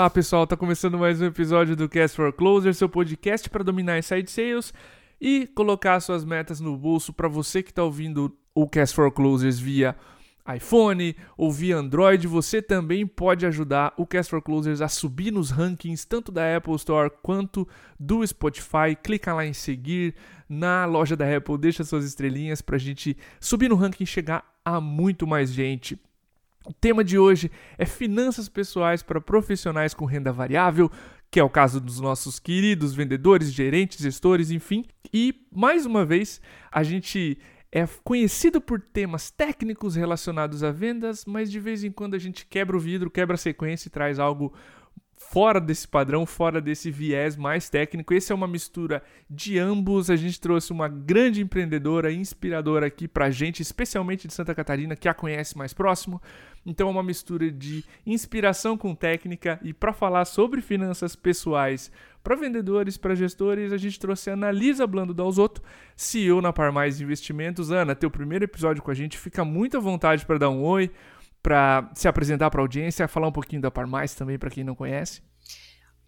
Olá pessoal, tá começando mais um episódio do Cast for Closer, seu podcast para dominar inside sales e colocar suas metas no bolso para você que está ouvindo o Cast for Closers via iPhone ou via Android, você também pode ajudar o Cast for Closers a subir nos rankings tanto da Apple Store quanto do Spotify. Clica lá em seguir na loja da Apple, deixa suas estrelinhas para a gente subir no ranking e chegar a muito mais gente. O tema de hoje é finanças pessoais para profissionais com renda variável, que é o caso dos nossos queridos vendedores, gerentes, gestores, enfim. E mais uma vez, a gente é conhecido por temas técnicos relacionados a vendas, mas de vez em quando a gente quebra o vidro, quebra a sequência e traz algo fora desse padrão, fora desse viés mais técnico. Esse é uma mistura de ambos. A gente trouxe uma grande empreendedora, inspiradora aqui pra gente, especialmente de Santa Catarina, que a conhece mais próximo. Então é uma mistura de inspiração com técnica e para falar sobre finanças pessoais para vendedores, para gestores, a gente trouxe a Analisa Blando Dalzotto, CEO na Par Mais Investimentos. Ana, teu primeiro episódio com a gente, fica muito à vontade para dar um oi para se apresentar para a audiência, falar um pouquinho da Parmais também para quem não conhece.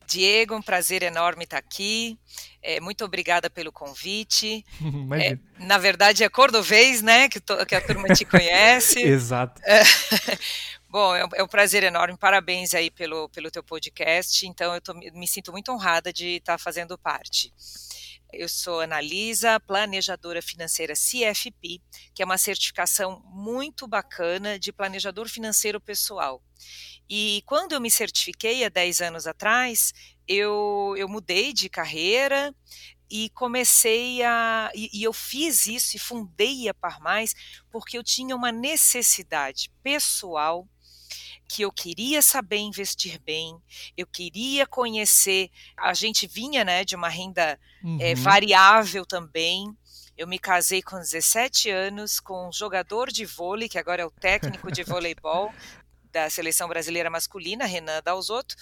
Diego, um prazer enorme estar aqui. É, muito obrigada pelo convite. É, na verdade, é cordovês, né? Que, to, que a turma te conhece. Exato. É, bom, é um, é um, prazer enorme. Parabéns aí pelo, pelo teu podcast. Então, eu tô, me sinto muito honrada de estar fazendo parte. Eu sou Analisa, planejadora financeira CFP, que é uma certificação muito bacana de planejador financeiro pessoal. E quando eu me certifiquei há 10 anos atrás, eu, eu mudei de carreira e comecei a. E, e, eu fiz isso e fundei a Par Mais porque eu tinha uma necessidade pessoal que eu queria saber investir bem, eu queria conhecer. A gente vinha né, de uma renda eh, uhum. é, variável também. Eu me casei com 17 anos com um jogador de vôlei, que agora é o técnico de voleibol da seleção brasileira masculina, Renan Dalzotto.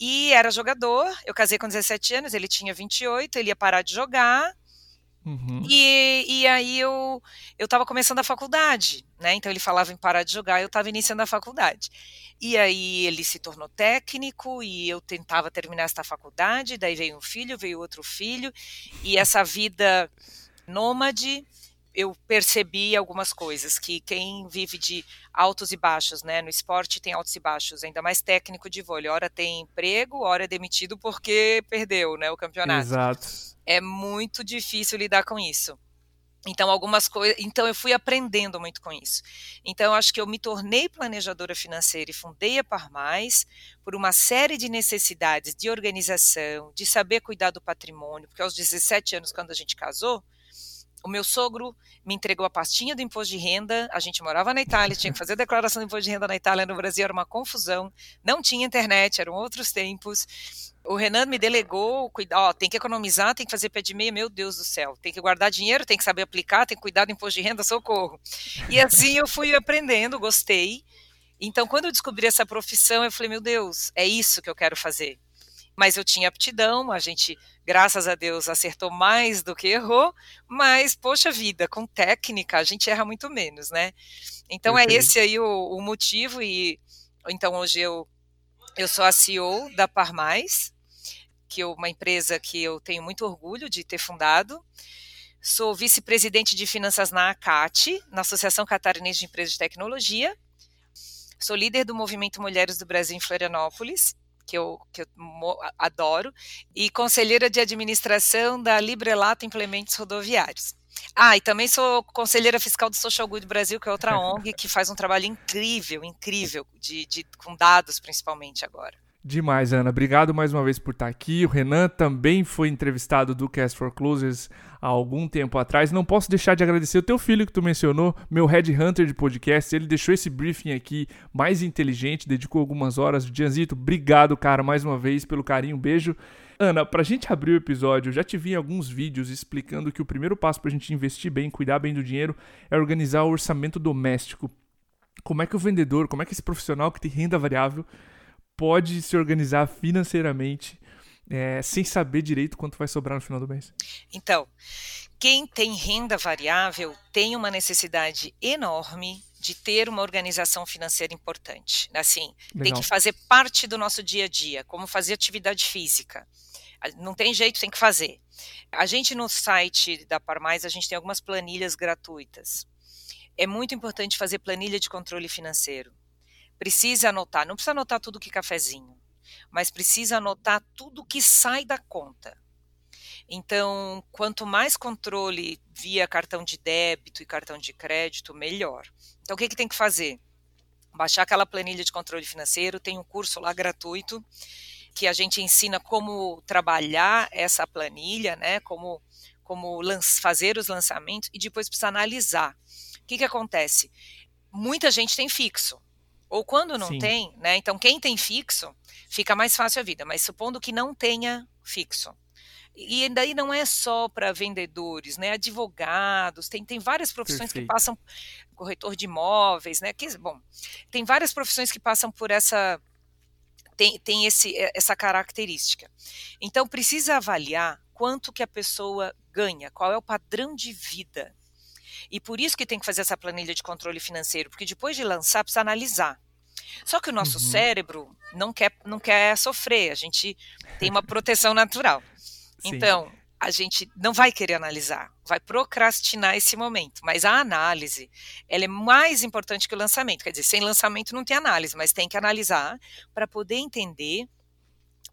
E era jogador, eu casei com 17 anos, ele tinha 28, ele ia parar de jogar, Uhum. E, e aí eu eu estava começando a faculdade, né? Então ele falava em parar de jogar, eu estava iniciando a faculdade. E aí ele se tornou técnico e eu tentava terminar esta faculdade, daí veio um filho, veio outro filho, e essa vida nômade eu percebi algumas coisas que quem vive de altos e baixos, né, no esporte tem altos e baixos, ainda mais técnico de vôlei, hora tem emprego, hora é demitido porque perdeu, né, o campeonato. Exato. É muito difícil lidar com isso. Então, algumas coisas. Então, eu fui aprendendo muito com isso. Então, acho que eu me tornei planejadora financeira e fundei a Par Mais por uma série de necessidades de organização, de saber cuidar do patrimônio, porque aos 17 anos, quando a gente casou, o meu sogro me entregou a pastinha do imposto de renda. A gente morava na Itália, tinha que fazer a declaração do imposto de renda na Itália, no Brasil era uma confusão. Não tinha internet, eram outros tempos. O Renan me delegou, ó, tem que economizar, tem que fazer pé de meia, meu Deus do céu, tem que guardar dinheiro, tem que saber aplicar, tem que cuidar do imposto de renda, socorro. E assim eu fui aprendendo, gostei. Então, quando eu descobri essa profissão, eu falei, meu Deus, é isso que eu quero fazer mas eu tinha aptidão, a gente, graças a Deus, acertou mais do que errou, mas, poxa vida, com técnica a gente erra muito menos, né? Então é esse aí o, o, motivo, e então hoje eu, eu sou a CEO da Parmais, que é uma empresa que eu tenho muito orgulho de ter fundado. Sou vice-presidente de finanças na ACAT, na Associação Catarinense de Empresas de Tecnologia. Sou líder do Movimento Mulheres do Brasil em Florianópolis que eu, que eu adoro, e conselheira de administração da Librelato Implementos Rodoviários. Ah, e também sou conselheira fiscal do Social Good Brasil, que é outra ONG que faz um trabalho incrível, incrível, de, de, com dados principalmente agora. Demais, Ana. Obrigado mais uma vez por estar aqui. O Renan também foi entrevistado do Cast for Closers há algum tempo atrás. Não posso deixar de agradecer o teu filho que tu mencionou, meu headhunter de podcast. Ele deixou esse briefing aqui mais inteligente, dedicou algumas horas. Dianzito, obrigado, cara, mais uma vez pelo carinho. beijo. Ana, pra gente abrir o episódio, eu já te vi em alguns vídeos explicando que o primeiro passo pra gente investir bem, cuidar bem do dinheiro, é organizar o orçamento doméstico. Como é que o vendedor, como é que esse profissional que tem renda variável pode se organizar financeiramente é, sem saber direito quanto vai sobrar no final do mês? Então, quem tem renda variável tem uma necessidade enorme de ter uma organização financeira importante. Assim, Legal. tem que fazer parte do nosso dia a dia, como fazer atividade física. Não tem jeito, tem que fazer. A gente no site da Parmais, a gente tem algumas planilhas gratuitas. É muito importante fazer planilha de controle financeiro. Precisa anotar, não precisa anotar tudo que cafezinho, mas precisa anotar tudo que sai da conta. Então, quanto mais controle via cartão de débito e cartão de crédito, melhor. Então, o que, que tem que fazer? Baixar aquela planilha de controle financeiro, tem um curso lá gratuito que a gente ensina como trabalhar essa planilha, né? Como, como fazer os lançamentos e depois precisa analisar. O que, que acontece? Muita gente tem fixo. Ou quando não Sim. tem, né? Então, quem tem fixo, fica mais fácil a vida. Mas supondo que não tenha fixo e daí não é só para vendedores, né? Advogados, tem, tem várias profissões Perfeito. que passam, corretor de imóveis, né? Que, bom, tem várias profissões que passam por essa tem, tem esse, essa característica. Então precisa avaliar quanto que a pessoa ganha, qual é o padrão de vida. E por isso que tem que fazer essa planilha de controle financeiro, porque depois de lançar precisa analisar. Só que o nosso uhum. cérebro não quer, não quer sofrer, a gente tem uma proteção natural. Então, a gente não vai querer analisar, vai procrastinar esse momento. Mas a análise, ela é mais importante que o lançamento. Quer dizer, sem lançamento não tem análise, mas tem que analisar para poder entender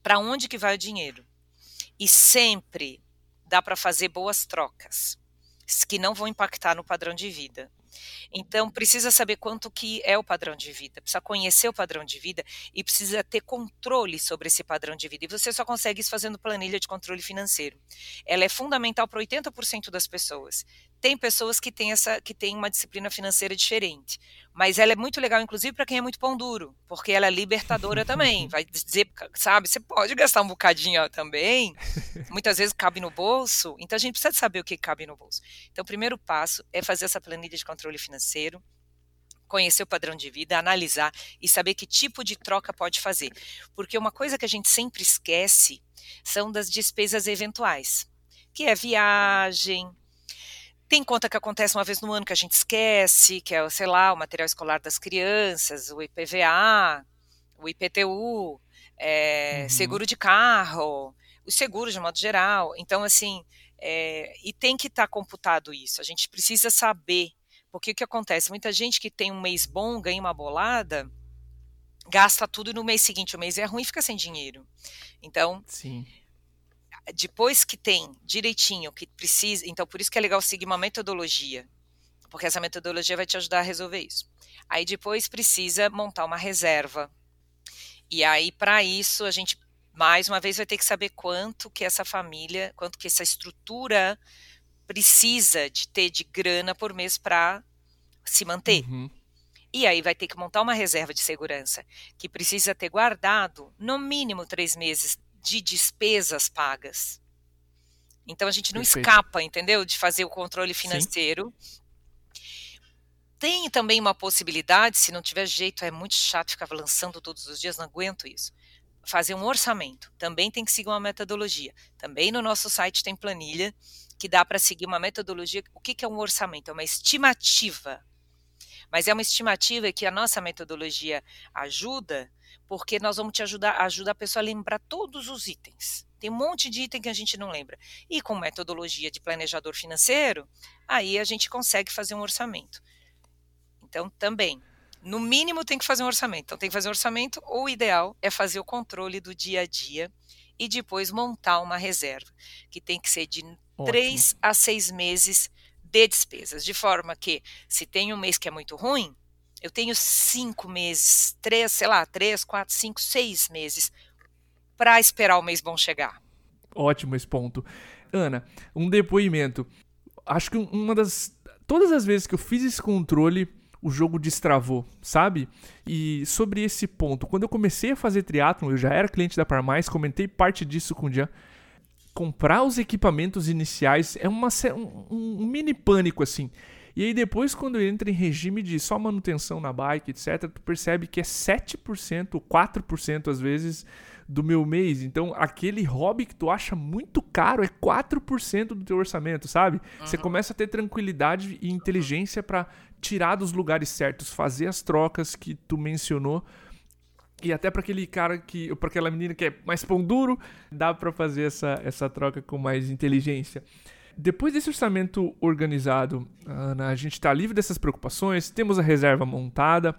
para onde que vai o dinheiro. E sempre dá para fazer boas trocas que não vão impactar no padrão de vida. Então, precisa saber quanto que é o padrão de vida, precisa conhecer o padrão de vida e precisa ter controle sobre esse padrão de vida. E você só consegue isso fazendo planilha de controle financeiro. Ela é fundamental para 80% das pessoas. Tem pessoas que têm, essa, que têm uma disciplina financeira diferente, mas ela é muito legal, inclusive, para quem é muito pão duro, porque ela é libertadora também. Vai dizer, sabe, você pode gastar um bocadinho também, muitas vezes cabe no bolso, então a gente precisa saber o que cabe no bolso. Então, o primeiro passo é fazer essa planilha de controle financeiro, conhecer o padrão de vida, analisar e saber que tipo de troca pode fazer. Porque uma coisa que a gente sempre esquece são das despesas eventuais, que é viagem, tem conta que acontece uma vez no ano que a gente esquece, que é, sei lá, o material escolar das crianças, o IPVA, o IPTU, é, uhum. seguro de carro, os seguros de modo geral. Então, assim, é, e tem que estar tá computado isso. A gente precisa saber. Porque o que acontece? Muita gente que tem um mês bom, ganha uma bolada, gasta tudo e no mês seguinte o mês é ruim e fica sem dinheiro. Então, Sim depois que tem direitinho que precisa, então por isso que é legal seguir uma metodologia, porque essa metodologia vai te ajudar a resolver isso. Aí depois precisa montar uma reserva. E aí para isso a gente mais uma vez vai ter que saber quanto que essa família, quanto que essa estrutura precisa de ter de grana por mês para se manter. Uhum. E aí vai ter que montar uma reserva de segurança que precisa ter guardado no mínimo três meses de despesas pagas. Então a gente não Perfeito. escapa, entendeu? De fazer o controle financeiro. Sim. Tem também uma possibilidade, se não tiver jeito, é muito chato ficar lançando todos os dias, não aguento isso. Fazer um orçamento. Também tem que seguir uma metodologia. Também no nosso site tem planilha que dá para seguir uma metodologia. O que, que é um orçamento? É uma estimativa. Mas é uma estimativa que a nossa metodologia ajuda porque nós vamos te ajudar, ajudar a pessoa a lembrar todos os itens. Tem um monte de item que a gente não lembra. E com metodologia de planejador financeiro, aí a gente consegue fazer um orçamento. Então, também, no mínimo tem que fazer um orçamento. Então, tem que fazer um orçamento, ou o ideal é fazer o controle do dia a dia e depois montar uma reserva, que tem que ser de Ótimo. três a seis meses de despesas, de forma que, se tem um mês que é muito ruim, eu tenho cinco meses, três, sei lá, três, quatro, cinco, seis meses para esperar o mês bom chegar. Ótimo esse ponto. Ana, um depoimento. Acho que uma das. Todas as vezes que eu fiz esse controle, o jogo destravou, sabe? E sobre esse ponto, quando eu comecei a fazer triatlon, eu já era cliente da Parmais, comentei parte disso com o Jean. Comprar os equipamentos iniciais é uma, um, um mini pânico assim. E aí depois, quando entra em regime de só manutenção na bike, etc., tu percebe que é 7%, 4% às vezes do meu mês. Então, aquele hobby que tu acha muito caro é 4% do teu orçamento, sabe? Uhum. Você começa a ter tranquilidade e inteligência para tirar dos lugares certos, fazer as trocas que tu mencionou. E até para aquele cara que, para aquela menina que é mais pão duro, dá para fazer essa, essa troca com mais inteligência. Depois desse orçamento organizado, Ana, a gente está livre dessas preocupações, temos a reserva montada.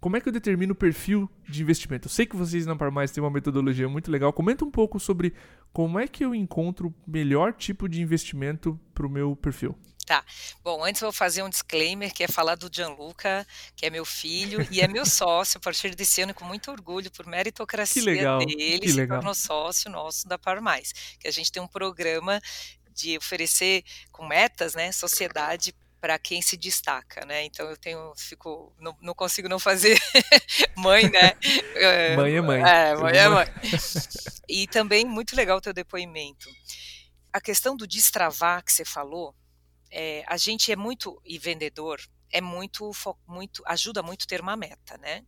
Como é que eu determino o perfil de investimento? Eu sei que vocês na Parmais têm uma metodologia muito legal. Comenta um pouco sobre como é que eu encontro o melhor tipo de investimento para o meu perfil. Tá. Bom, antes eu vou fazer um disclaimer, que é falar do Gianluca, que é meu filho e é meu sócio a partir desse ano, com muito orgulho, por meritocracia legal, dele, que se legal. tornou sócio nosso da Par Mais. Que a gente tem um programa de oferecer com metas, né, sociedade para quem se destaca, né? Então eu tenho, fico, não, não consigo não fazer mãe, né? É, mãe é mãe. É, mãe é mãe. E também muito legal o teu depoimento. A questão do destravar que você falou, é, a gente é muito e vendedor é muito muito ajuda muito ter uma meta, né?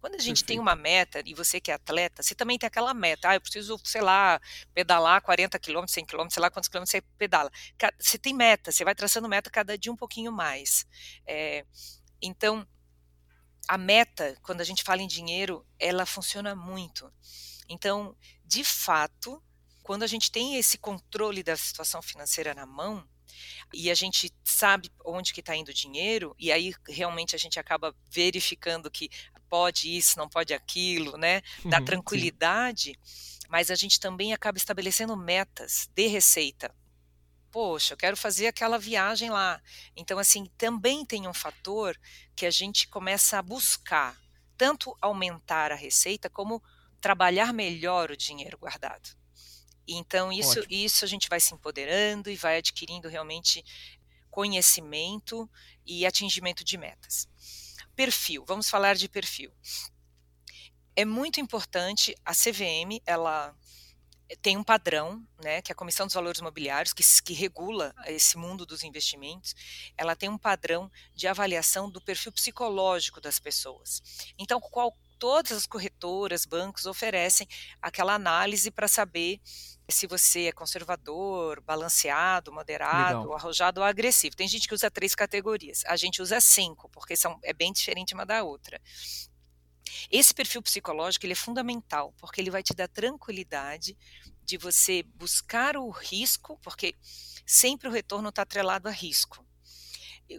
Quando a gente Perfeito. tem uma meta e você que é atleta, você também tem aquela meta. Ah, eu preciso, sei lá, pedalar 40 quilômetros, 100 quilômetros, sei lá quantos quilômetros você pedala. Você tem meta, você vai traçando meta cada dia um pouquinho mais. É, então, a meta, quando a gente fala em dinheiro, ela funciona muito. Então, de fato, quando a gente tem esse controle da situação financeira na mão, e a gente sabe onde que está indo o dinheiro, e aí realmente a gente acaba verificando que pode isso, não pode aquilo, né? Da uhum, tranquilidade, sim. mas a gente também acaba estabelecendo metas de receita. Poxa, eu quero fazer aquela viagem lá. Então, assim, também tem um fator que a gente começa a buscar, tanto aumentar a receita, como trabalhar melhor o dinheiro guardado. Então, isso, isso a gente vai se empoderando e vai adquirindo realmente conhecimento e atingimento de metas. Perfil, vamos falar de perfil. É muito importante, a CVM, ela tem um padrão, né, que é a Comissão dos Valores Imobiliários, que, que regula esse mundo dos investimentos, ela tem um padrão de avaliação do perfil psicológico das pessoas. Então, qual, todas as corretoras, bancos oferecem aquela análise para saber se você é conservador, balanceado, moderado, Legal. arrojado ou agressivo. Tem gente que usa três categorias. A gente usa cinco, porque são, é bem diferente uma da outra. Esse perfil psicológico ele é fundamental, porque ele vai te dar tranquilidade de você buscar o risco, porque sempre o retorno está atrelado a risco.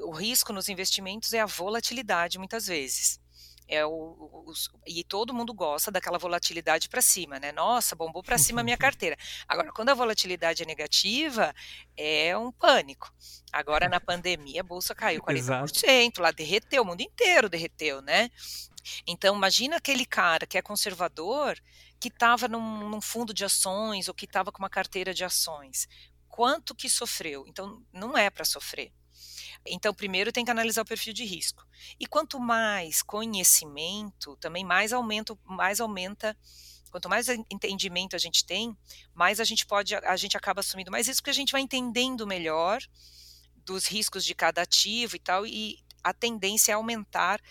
O risco nos investimentos é a volatilidade, muitas vezes. É o, o, e todo mundo gosta daquela volatilidade para cima, né? Nossa, bombou para cima a minha carteira. Agora, quando a volatilidade é negativa, é um pânico. Agora, na pandemia, a bolsa caiu 40%, Exato. lá derreteu, o mundo inteiro derreteu, né? Então, imagina aquele cara que é conservador, que estava num, num fundo de ações ou que estava com uma carteira de ações. Quanto que sofreu? Então, não é para sofrer. Então, primeiro tem que analisar o perfil de risco. E quanto mais conhecimento, também mais aumenta, mais aumenta quanto mais entendimento a gente tem, mais a gente pode, a gente acaba assumindo mais risco, porque a gente vai entendendo melhor dos riscos de cada ativo e tal, e a tendência é aumentar,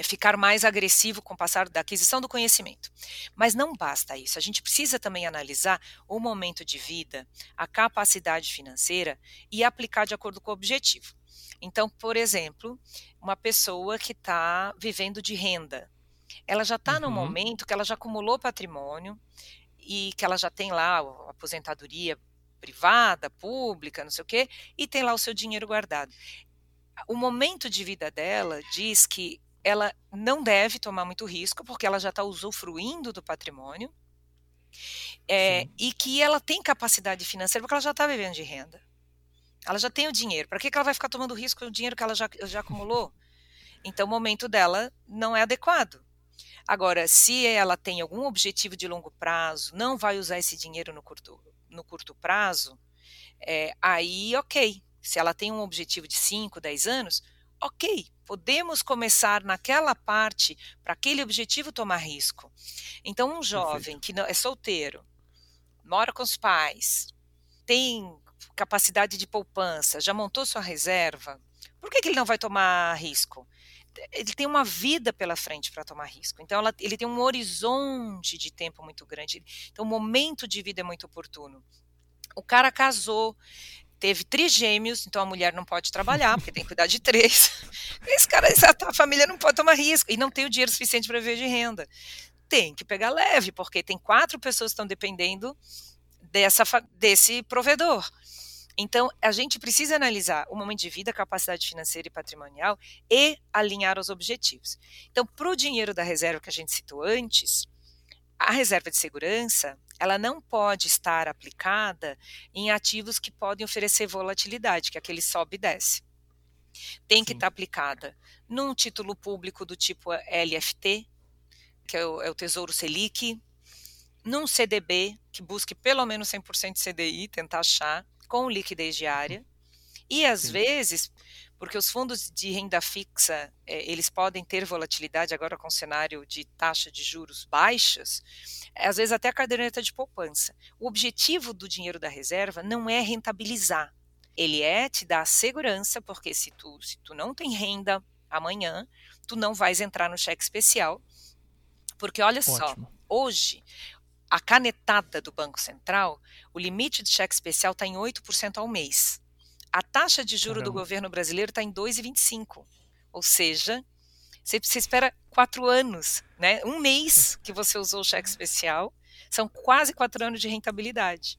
é ficar mais agressivo com o passar da aquisição do conhecimento. Mas não basta isso, a gente precisa também analisar o momento de vida, a capacidade financeira e aplicar de acordo com o objetivo. Então, por exemplo, uma pessoa que está vivendo de renda, ela já está uhum. no momento que ela já acumulou patrimônio e que ela já tem lá a aposentadoria privada, pública, não sei o quê, e tem lá o seu dinheiro guardado. O momento de vida dela diz que ela não deve tomar muito risco, porque ela já está usufruindo do patrimônio, é, e que ela tem capacidade financeira, porque ela já está vivendo de renda. Ela já tem o dinheiro. Para que, que ela vai ficar tomando risco com o dinheiro que ela já, já acumulou? Então, o momento dela não é adequado. Agora, se ela tem algum objetivo de longo prazo, não vai usar esse dinheiro no curto, no curto prazo, é, aí, ok. Se ela tem um objetivo de 5, 10 anos, ok, podemos começar naquela parte para aquele objetivo tomar risco. Então, um jovem Perfeito. que não, é solteiro, mora com os pais, tem capacidade de poupança, já montou sua reserva, por que, que ele não vai tomar risco? ele tem uma vida pela frente para tomar risco. Então, ela, ele tem um horizonte de tempo muito grande. Então, o momento de vida é muito oportuno. O cara casou, teve trigêmeos, então a mulher não pode trabalhar, porque tem que cuidar de três. Esse cara, a família não pode tomar risco e não tem o dinheiro suficiente para viver de renda. Tem que pegar leve, porque tem quatro pessoas que estão dependendo dessa, desse provedor. Então, a gente precisa analisar o momento de vida, capacidade financeira e patrimonial e alinhar os objetivos. Então, para o dinheiro da reserva que a gente citou antes, a reserva de segurança, ela não pode estar aplicada em ativos que podem oferecer volatilidade, que é aquele sobe e desce. Tem Sim. que estar aplicada num título público do tipo LFT, que é o, é o Tesouro Selic, num CDB, que busque pelo menos 100% de CDI, tentar achar, com liquidez diária. E às Sim. vezes, porque os fundos de renda fixa, é, eles podem ter volatilidade agora com o cenário de taxa de juros baixas, às vezes até a caderneta de poupança. O objetivo do dinheiro da reserva não é rentabilizar, ele é te dar segurança, porque se tu, se tu não tem renda amanhã, tu não vais entrar no cheque especial, porque olha Ótimo. só, hoje a canetada do Banco Central, o limite de cheque especial está em 8% ao mês. A taxa de juro do governo brasileiro está em 2,25%. Ou seja, você, você espera quatro anos, né? Um mês que você usou o cheque especial, são quase quatro anos de rentabilidade.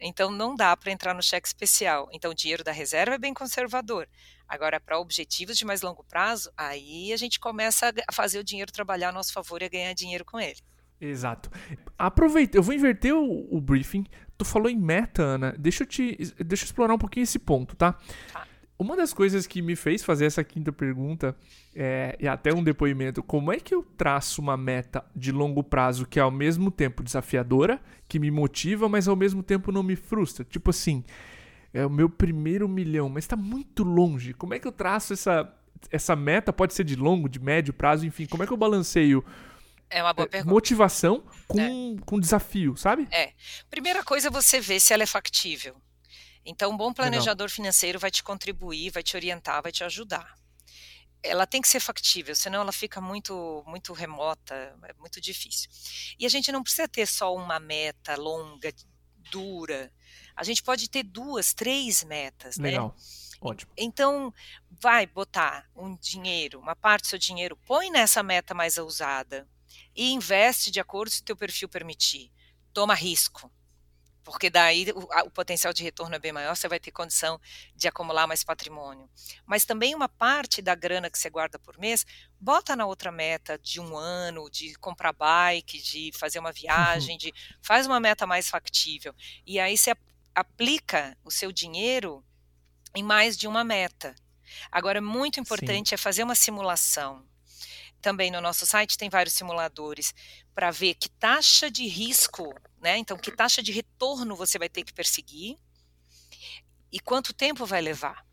Então não dá para entrar no cheque especial. Então o dinheiro da reserva é bem conservador. Agora, para objetivos de mais longo prazo, aí a gente começa a fazer o dinheiro trabalhar a nosso favor e a ganhar dinheiro com ele. Exato. Aproveita, eu vou inverter o, o, briefing. Tu falou em meta, Ana. Deixa eu te. Deixa eu explorar um pouquinho esse ponto, tá? Tá. Uma das coisas que me fez fazer essa quinta pergunta, é, e até um depoimento, como é que eu traço uma meta de longo prazo que é ao mesmo tempo desafiadora, que me motiva, mas ao mesmo tempo não me frustra? Tipo assim, é o meu primeiro milhão, mas está muito longe. Como é que eu traço essa, essa meta? Pode ser de longo, de médio prazo, enfim, como é que eu balanceio é uma boa é, pergunta. Motivação com, é. com desafio, sabe? É. Primeira coisa é você ver se ela é factível. Então, um bom planejador Legal. financeiro vai te contribuir, vai te orientar, vai te ajudar. Ela tem que ser factível, senão ela fica muito, muito remota, é muito difícil. E a gente não precisa ter só uma meta longa, dura. A gente pode ter duas, três metas, né? Legal. né? Ótimo. Então, vai botar um dinheiro, uma parte do seu dinheiro, põe nessa meta mais ousada e investe de acordo se o teu perfil permitir. Toma risco, porque daí o, a, o, potencial de retorno é bem maior, você vai ter condição de acumular mais patrimônio. Mas também uma parte da grana que você guarda por mês, bota na outra meta de um ano, de comprar bike, de fazer uma viagem, de faz uma meta mais factível. E aí você aplica o seu dinheiro em mais de uma meta. Agora, muito importante Sim. é fazer uma simulação também no nosso site tem vários simuladores para ver que taxa de risco, né? Então, que taxa de retorno você vai ter que perseguir e quanto tempo vai levar.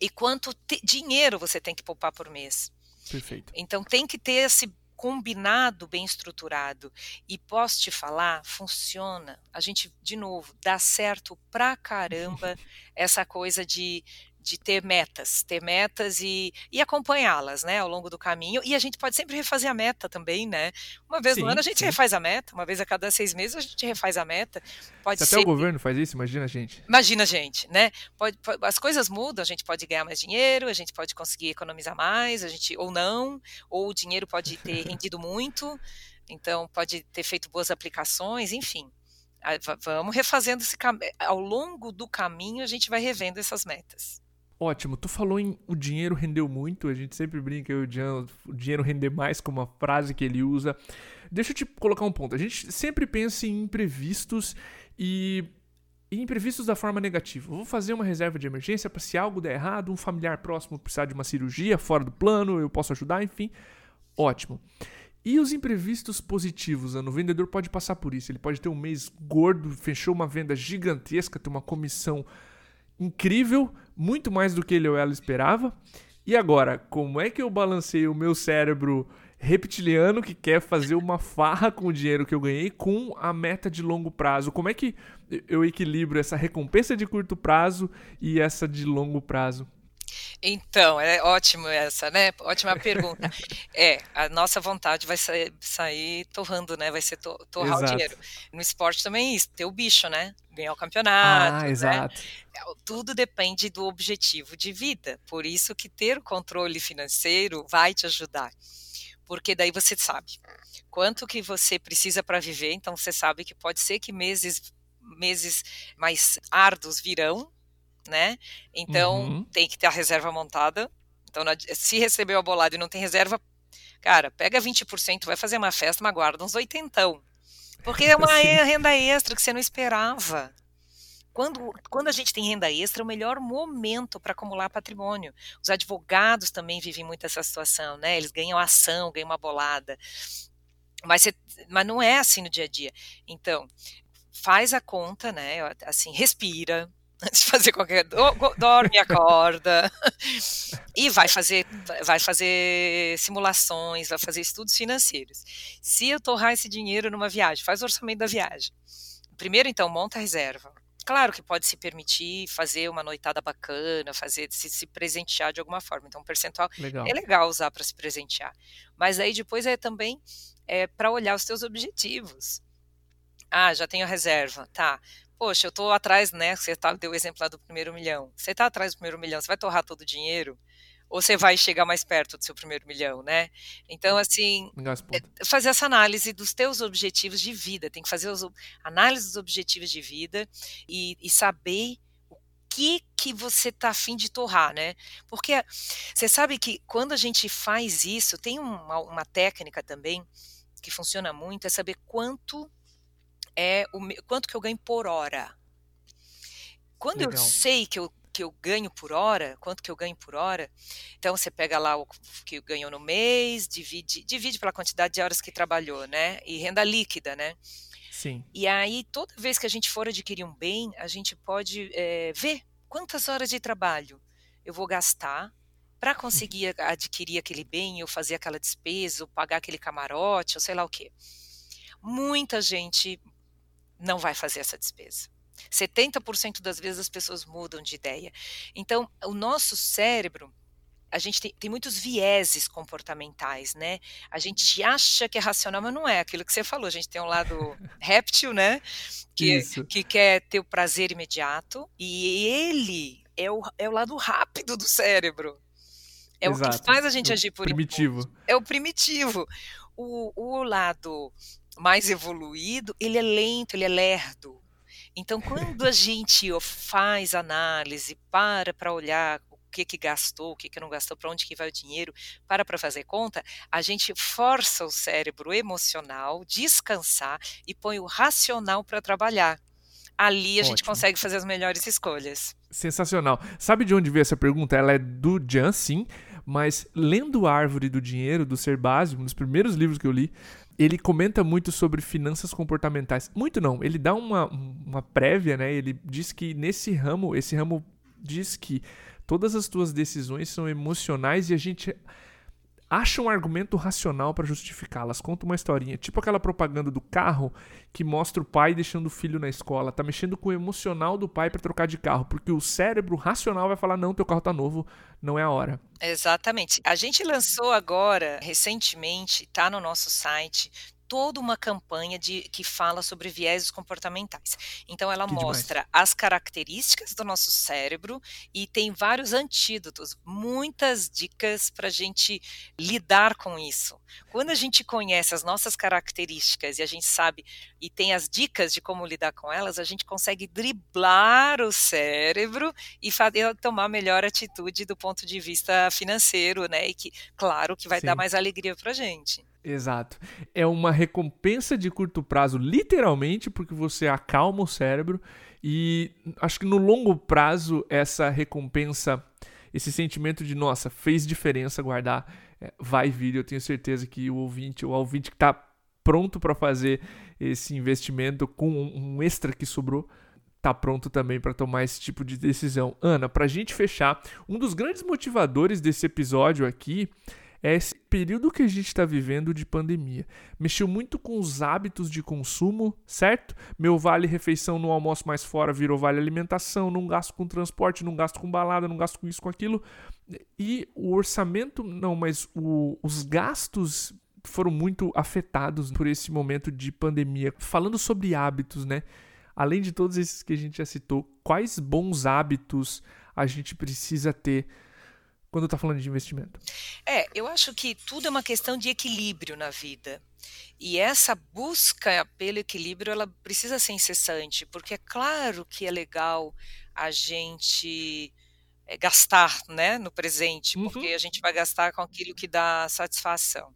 E quanto dinheiro você tem que poupar por mês. Perfeito. Então, tem que ter esse combinado bem estruturado. E posso te falar, funciona. A gente, de novo, dá certo pra caramba essa coisa de de ter metas, ter metas e, e acompanhá-las, né, ao longo do caminho. E a gente pode sempre refazer a meta também, né? Uma vez sim, no ano a gente sim. refaz a meta, uma vez a cada seis meses a gente refaz a meta. Pode Se ser... até o governo faz isso, imagina a gente. Imagina a gente, né? Pode, pode, as coisas mudam, a gente pode ganhar mais dinheiro, a gente pode conseguir economizar mais, a gente ou não, ou o dinheiro pode ter rendido muito, então pode ter feito boas aplicações, enfim. Vamos refazendo esse caminho. Ao longo do caminho, a gente vai revendo essas metas. Ótimo, tu falou em o dinheiro rendeu muito, a gente sempre brinca o dinheiro, o dinheiro render mais como uma frase que ele usa. Deixa eu te colocar um ponto. A gente sempre pensa em imprevistos e imprevistos da forma negativa. vou fazer uma reserva de emergência para se algo der errado, um familiar próximo precisar de uma cirurgia fora do plano, eu posso ajudar, enfim. Ótimo. E os imprevistos positivos, Ana? O vendedor pode passar por isso. Ele pode ter um mês gordo, fechou uma venda gigantesca, ter uma comissão incrível, muito mais do que ele ou ela esperava. E agora, como é que eu balancei o meu cérebro reptiliano que quer fazer uma farra com o dinheiro que eu ganhei com a meta de longo prazo? Como é que eu equilibro essa recompensa de curto prazo e essa de longo prazo? Então, é ótimo essa, né? Ótima pergunta. é, a nossa vontade vai sair, sair torrando, né? Vai ser to, torrar Exato. o dinheiro. No esporte também é isso, ter o bicho, né? Ganhar o campeonato. Ah, né? exato. É, tudo depende do objetivo de vida. Por isso que ter o controle financeiro vai te ajudar. Porque daí você sabe quanto que você precisa para viver, então você sabe que pode ser que meses meses mais árduos virão, né? Então uhum. tem que ter a reserva montada. Então, se recebeu a bolada e não tem reserva, cara, pega 20%, vai fazer uma festa, mas guarda uns oitentão. Porque é uma renda extra que você não esperava. Quando, quando a gente tem renda extra, é o melhor momento para acumular patrimônio. Os advogados também vivem muito essa situação, né? Eles ganham ação, ganham uma bolada. Mas, você, mas não é assim no dia a dia. Então, faz a conta, né? Assim, respira, antes de fazer qualquer dorme acorda. E vai fazer vai fazer simulações vai fazer estudos financeiros. Se eu torrar esse dinheiro numa viagem faz o orçamento da viagem. Primeiro então monta a reserva. Claro que pode se permitir fazer uma noitada bacana fazer se, se presentear de alguma forma. Então um percentual legal. é legal usar para se presentear. Mas aí depois é também é, para olhar os teus objetivos. Ah, já tenho reserva, tá poxa, eu estou atrás, né? Você tá, deu o exemplo lá do primeiro milhão. Você está atrás do primeiro milhão, você vai torrar todo o dinheiro? Ou você vai chegar mais perto do seu primeiro milhão, né? Então, assim, é, fazer essa análise dos teus objetivos de vida. Tem que fazer os, análise dos objetivos de vida e, e saber o que que você tá afim de torrar, né? Porque você sabe que quando a gente faz isso, tem uma, uma técnica também que funciona muito, é saber quanto é o quanto que eu ganho por hora. Quando Legal. eu sei que eu, que eu ganho por hora, quanto que eu ganho por hora, então você pega lá o que ganhou no mês, divide, divide pela quantidade de horas que trabalhou, né? E renda líquida, né? Sim. E aí, toda vez que a gente for adquirir um bem, a gente pode é, ver quantas horas de trabalho eu vou gastar para conseguir adquirir aquele bem, ou fazer aquela despesa, ou pagar aquele camarote, ou sei lá o quê. Muita gente não vai fazer essa despesa. 70% das vezes as pessoas mudam de ideia. Então, o nosso cérebro, a gente tem, tem, muitos vieses comportamentais, né? A gente acha que é racional, mas não é aquilo que você falou. A gente tem um lado réptil, né? Que, que quer ter o prazer imediato, e ele é o, é o lado rápido do cérebro. É Exato. o que faz a gente o agir por primitivo. Impulso. É o primitivo. O, o lado mais evoluído, ele é lento, ele é lerdo. Então, quando a gente faz análise, para para olhar o que que gastou, o que que não gastou, para onde que vai o dinheiro, para para fazer conta, a gente força o cérebro emocional descansar e põe o racional para trabalhar. Ali a Ótimo. gente consegue fazer as melhores escolhas. Sensacional. Sabe de onde veio essa pergunta? Ela é do Jan, sim, mas lendo a Árvore do Dinheiro, do Ser Básico, um dos primeiros livros que eu li, ele comenta muito sobre finanças comportamentais. Muito não, ele dá uma, uma prévia, né? Ele diz que nesse ramo, esse ramo diz que todas as tuas decisões são emocionais e a gente acha um argumento racional para justificá-las. Conta uma historinha, tipo aquela propaganda do carro que mostra o pai deixando o filho na escola, tá mexendo com o emocional do pai para trocar de carro, porque o cérebro racional vai falar não, teu carro tá novo, não é a hora. Exatamente. A gente lançou agora, recentemente, tá no nosso site, toda uma campanha de, que fala sobre viéses comportamentais. Então, ela que mostra demais. as características do nosso cérebro e tem vários antídotos, muitas dicas para a gente lidar com isso. Quando a gente conhece as nossas características e a gente sabe e tem as dicas de como lidar com elas, a gente consegue driblar o cérebro e fazer, tomar melhor atitude do ponto de vista financeiro, né? E que, claro, que vai Sim. dar mais alegria para a gente. Exato. É uma recompensa de curto prazo, literalmente, porque você acalma o cérebro e acho que no longo prazo essa recompensa, esse sentimento de nossa, fez diferença guardar, é, vai vir. Eu tenho certeza que o ouvinte, o ouvinte que está pronto para fazer esse investimento com um extra que sobrou, tá pronto também para tomar esse tipo de decisão. Ana, para a gente fechar, um dos grandes motivadores desse episódio aqui é esse período que a gente está vivendo de pandemia. Mexeu muito com os hábitos de consumo, certo? Meu vale refeição no almoço mais fora virou vale alimentação, não gasto com transporte, não gasto com balada, não gasto com isso, com aquilo. E o orçamento, não, mas o, os gastos foram muito afetados por esse momento de pandemia. Falando sobre hábitos, né? Além de todos esses que a gente já citou, quais bons hábitos a gente precisa ter quando está falando de investimento? É, eu acho que tudo é uma questão de equilíbrio na vida. E essa busca pelo equilíbrio, ela precisa ser incessante, porque é claro que é legal a gente é, gastar, né, no presente, uhum. porque a gente vai gastar com aquilo que dá satisfação.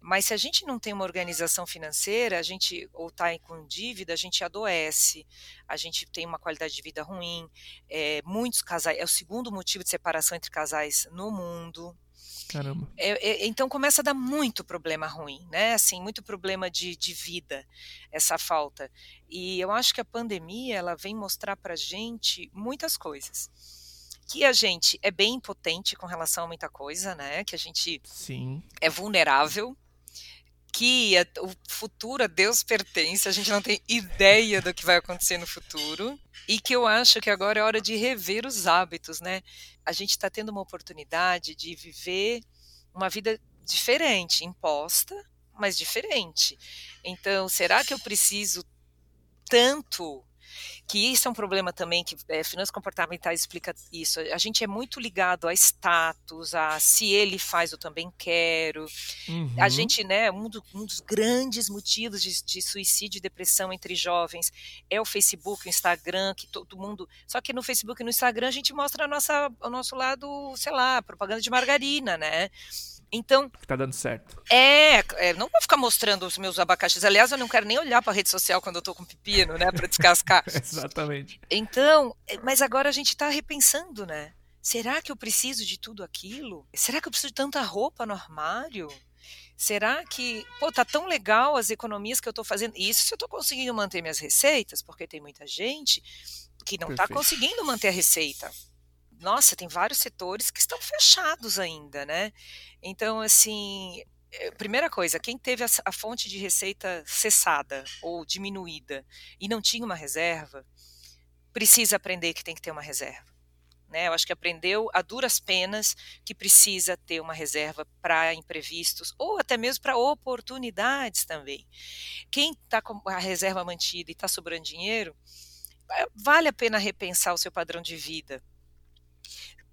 Mas se a gente não tem uma organização financeira, a gente ou está com dívida, a gente adoece, a gente tem uma qualidade de vida ruim. É, muitos casais, é o segundo motivo de separação entre casais no mundo. Caramba. É, é, então começa a dar muito problema ruim, né? Assim, muito problema de, de vida, essa falta. E eu acho que a pandemia ela vem mostrar para gente muitas coisas que a gente é bem impotente com relação a muita coisa, né? Que a gente Sim. é vulnerável que o futuro a Deus pertence, a gente não tem ideia do que vai acontecer no futuro. E que eu acho que agora é hora de rever os hábitos, né? A gente está tendo uma oportunidade de viver uma vida diferente, imposta, mas diferente. Então, será que eu preciso tanto que isso é um problema também que é, finanças comportamentais explica isso. A gente é muito ligado a status, a se ele faz eu também quero. Uhum. A gente, né, um, do, um, dos grandes motivos de, de, suicídio e depressão entre jovens é o Facebook, o Instagram, que todo mundo. Só que no Facebook e no Instagram a gente mostra a nossa, o nosso lado, sei lá, propaganda de margarina, né? Então. Que tá dando certo. É, é, não vou ficar mostrando os meus abacaxis. Aliás, eu não quero nem olhar para rede social quando eu tô com pepino, né, para descascar. Exatamente. Então, é, mas agora a gente tá repensando, né? Será que eu preciso de tudo aquilo? Será que eu preciso de tanta roupa no armário? Será que, pô, tá tão legal as economias que eu tô fazendo? Isso se eu tô conseguindo manter minhas receitas, porque tem muita gente que não está conseguindo manter a receita nossa, tem vários setores que estão fechados ainda, né? Então, assim, eh, primeira coisa, quem teve a, a, fonte de receita cessada ou diminuída e não tinha uma reserva, precisa aprender que tem que ter uma reserva. Né? Eu acho que aprendeu a duras penas que precisa ter uma reserva para imprevistos ou até mesmo para oportunidades também. Quem está com a reserva mantida e está sobrando dinheiro, eh, vale a pena repensar o seu padrão de vida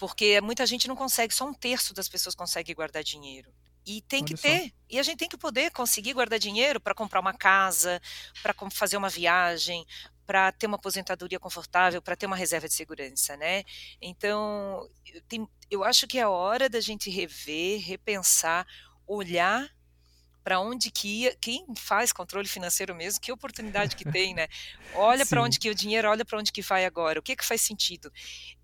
porque muita gente não consegue, só um terço das pessoas consegue guardar dinheiro. E tem Olha que ter. Só. E a gente tem que poder conseguir guardar dinheiro para comprar uma casa, para fazer uma viagem, para ter uma aposentadoria confortável, para ter uma reserva de segurança, né? Então, tem, eu acho que é hora da gente rever, repensar, olhar para onde que ia, quem faz controle financeiro mesmo, que oportunidade que tem, né? Olha para onde que o dinheiro, olha para onde que vai agora, o que que faz sentido?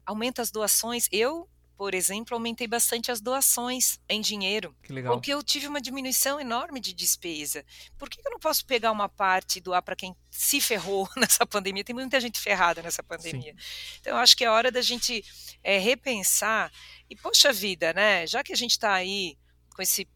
Aumenta as doações. Eu, por exemplo, aumentei bastante as doações em dinheiro. Que legal. Porque eu tive uma diminuição enorme de despesa. Por que eu não posso pegar uma parte e doar para quem se ferrou nessa pandemia? Tem muita gente ferrada nessa pandemia. Sim. Então, eu acho que é hora da gente é, repensar. E, poxa vida, né? Já que a gente está aí com esse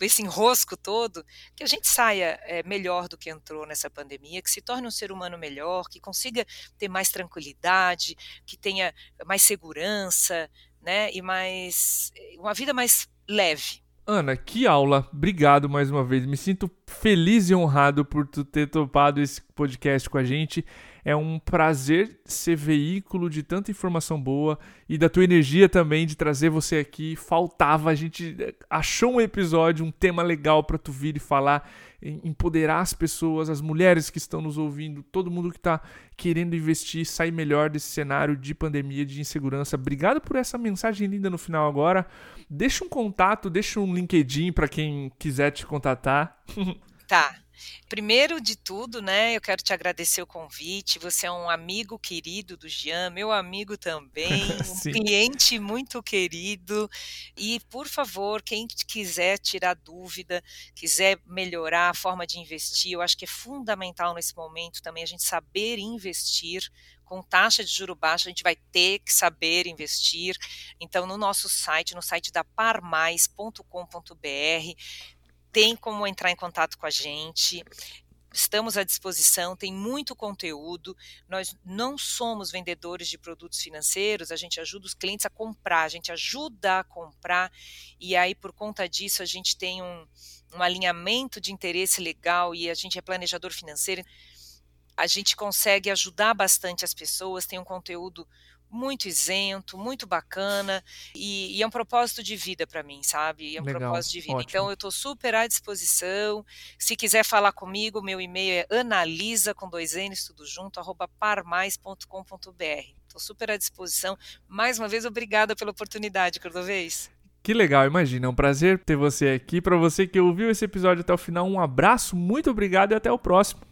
esse enrosco todo, que a gente saia é, melhor do que entrou nessa pandemia, que se torne um ser humano melhor, que consiga ter mais tranquilidade, que tenha mais segurança, né, e mais uma vida mais leve. Ana, que aula! Obrigado mais uma vez. Me sinto feliz e honrado por tu ter topado esse podcast com a gente. É um prazer ser veículo de tanta informação boa e da tua energia também de trazer você aqui. Faltava, a gente eh, achou um episódio, um tema legal para tu vir e falar, empoderar as pessoas, as mulheres que estão nos ouvindo, todo mundo que está querendo investir, sair melhor desse cenário de pandemia, de insegurança. Obrigado por essa mensagem linda no final agora. Deixa um contato, deixa um LinkedIn para quem quiser te contatar. Tá. Primeiro de tudo, né, eu quero te agradecer o convite. Você é um amigo querido do Jean, meu amigo também, um cliente muito querido. E, por favor, quem quiser tirar dúvida, quiser melhorar a forma de investir, eu acho que é fundamental nesse momento também a gente saber investir com taxa de juro baixa, a gente vai ter que saber investir. Então, no nosso site, no site da parmais.com.br, tem como entrar em contato com a gente. Estamos à disposição, tem muito conteúdo. Nós não somos vendedores de produtos financeiros, a gente ajuda os clientes a comprar, a gente ajuda a comprar, e aí, por conta disso, a gente tem um, um alinhamento de interesse legal e a gente é planejador financeiro a gente consegue ajudar bastante as pessoas, tem um conteúdo muito isento, muito bacana e, e é um propósito de vida para mim, sabe? É um Legal, propósito de vida. Ótimo. Então eu estou super à disposição. Se quiser falar comigo, meu e-mail é analisa com dois n's tudo junto arroba parmais.com.br. Estou super à disposição. Mais uma vez, obrigada pela oportunidade, Cordovez. Que legal, imagina, é um prazer ter você aqui. Para você que ouviu esse episódio até o final, um abraço, muito obrigado e até o próximo.